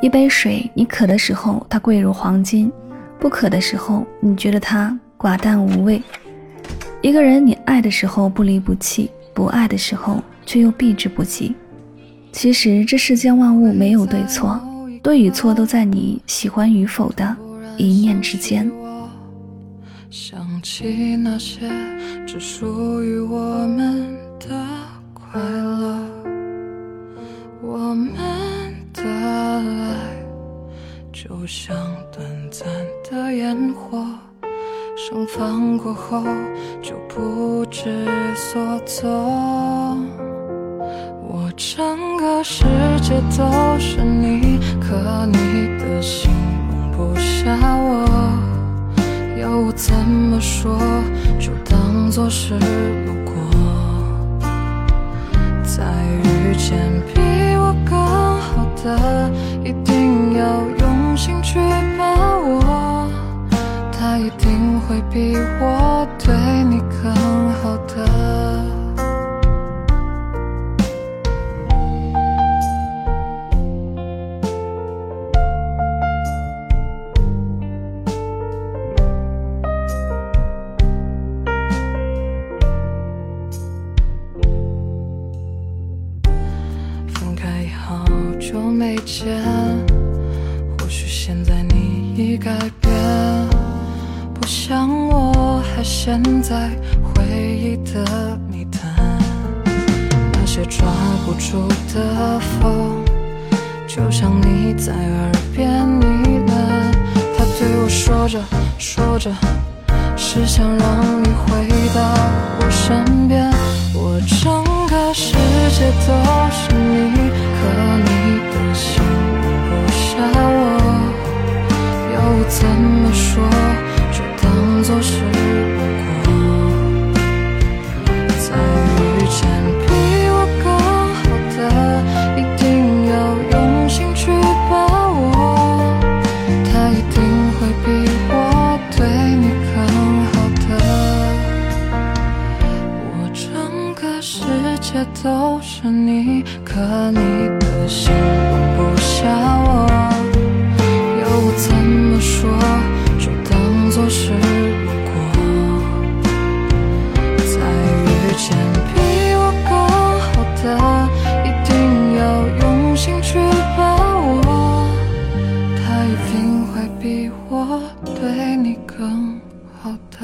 一杯水，你渴的时候它贵如黄金，不渴的时候你觉得它寡淡无味。一个人你爱的时候不离不弃，不爱的时候却又避之不及。其实这世间万物没有对错，对与错都在你喜欢与否的一念之间。想起那些只属于我们的快乐，的爱就像短暂的烟火，盛放过后就不知所踪。我整个世界都是你，可你的心容不下我。要我怎么说，就当作是路过。定会比我对你更好的。没见，或许现在你已改变，像我还陷在回忆的泥潭。那些抓不住的风，就像你在耳边呢喃。他对我说着说着，是想让你回到我身边。我整个世界都是你，可你的。心容不下我，要我怎么说，世界都是你，可你的心容不。下我，要我怎么说，就当作是路过。再遇见比我更好的，一定要用心去把握，他一定会比我对你更好的。